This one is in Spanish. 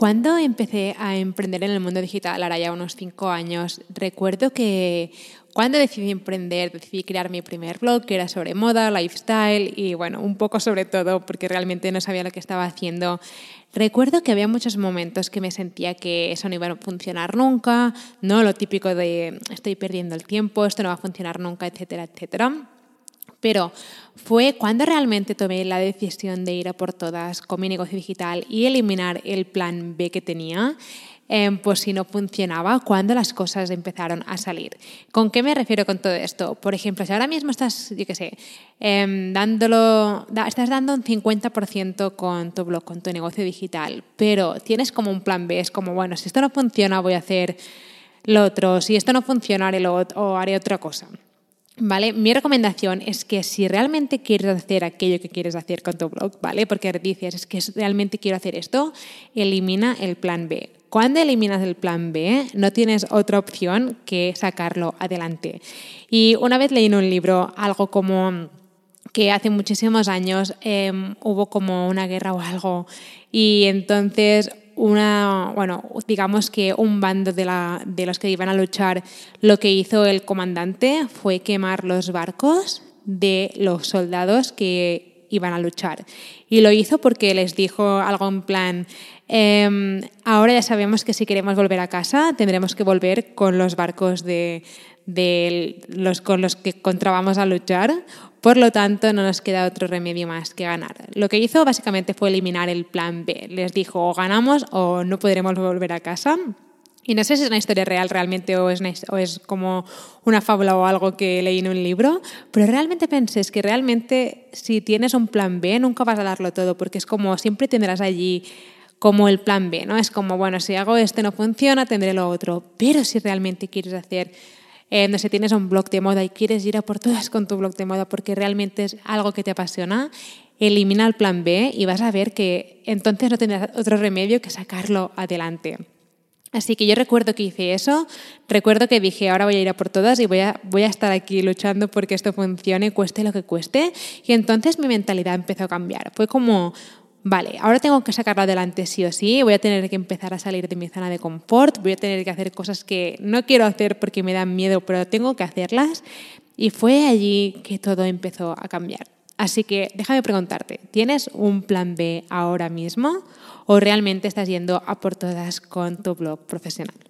Cuando empecé a emprender en el mundo digital, ahora ya unos cinco años, recuerdo que cuando decidí emprender, decidí crear mi primer blog, que era sobre moda, lifestyle y bueno, un poco sobre todo, porque realmente no sabía lo que estaba haciendo. Recuerdo que había muchos momentos que me sentía que eso no iba a funcionar nunca, no lo típico de estoy perdiendo el tiempo, esto no va a funcionar nunca, etcétera, etcétera. Pero fue cuando realmente tomé la decisión de ir a por todas con mi negocio digital y eliminar el plan B que tenía, pues si no funcionaba, cuando las cosas empezaron a salir. ¿Con qué me refiero con todo esto? Por ejemplo, si ahora mismo estás, yo qué sé, em, dándolo, estás dando un 50% con tu blog, con tu negocio digital, pero tienes como un plan B, es como, bueno, si esto no funciona, voy a hacer lo otro, si esto no funciona, haré lo otro, o haré otra cosa. ¿Vale? Mi recomendación es que si realmente quieres hacer aquello que quieres hacer con tu blog, ¿vale? Porque dices, es que realmente quiero hacer esto, elimina el plan B. Cuando eliminas el plan B, no tienes otra opción que sacarlo adelante. Y una vez leí en un libro algo como que hace muchísimos años em, hubo como una guerra o algo y entonces una, bueno, digamos que un bando de, la, de los que iban a luchar, lo que hizo el comandante fue quemar los barcos de los soldados que iban a luchar. Y lo hizo porque les dijo algo en plan, em, ahora ya sabemos que si queremos volver a casa tendremos que volver con los barcos de, los con los que encontrábamos a luchar por lo tanto, no nos queda otro remedio más que ganar. Lo que hizo básicamente fue eliminar el plan B. Les dijo o ganamos o no podremos volver a casa. Y no sé si es una historia real realmente o es, como una fábula o algo que leí en un libro, pero realmente pensé que realmente si tienes un plan B nunca vas a darlo todo porque es como siempre tendrás allí como el plan B, ¿no? Es como, bueno, si hago este no funciona, tendré lo otro. Pero si realmente quieres hacer eh, no sé, tienes un blog de moda y quieres ir a por todas con tu blog de moda porque realmente es algo que te apasiona, elimina el plan B y vas a ver que entonces no tendrás otro remedio que sacarlo adelante. Así que yo recuerdo que hice eso, recuerdo que dije, ahora voy a ir a por todas y voy a, voy a estar aquí luchando porque esto funcione, cueste lo que cueste. Y entonces mi mentalidad empezó a cambiar. Fue como, vale, ahora tengo que sacarlo adelante sí o sí, voy a tener que empezar a salir de mi zona de confort, voy a tener que hacer cosas que no quiero hacer porque me dan miedo, pero tengo que hacerlas. Y fue allí que todo empezó a cambiar. Así que déjame preguntarte, ¿tienes un plan B ahora mismo o realmente estás yendo a por todas con tu blog profesional?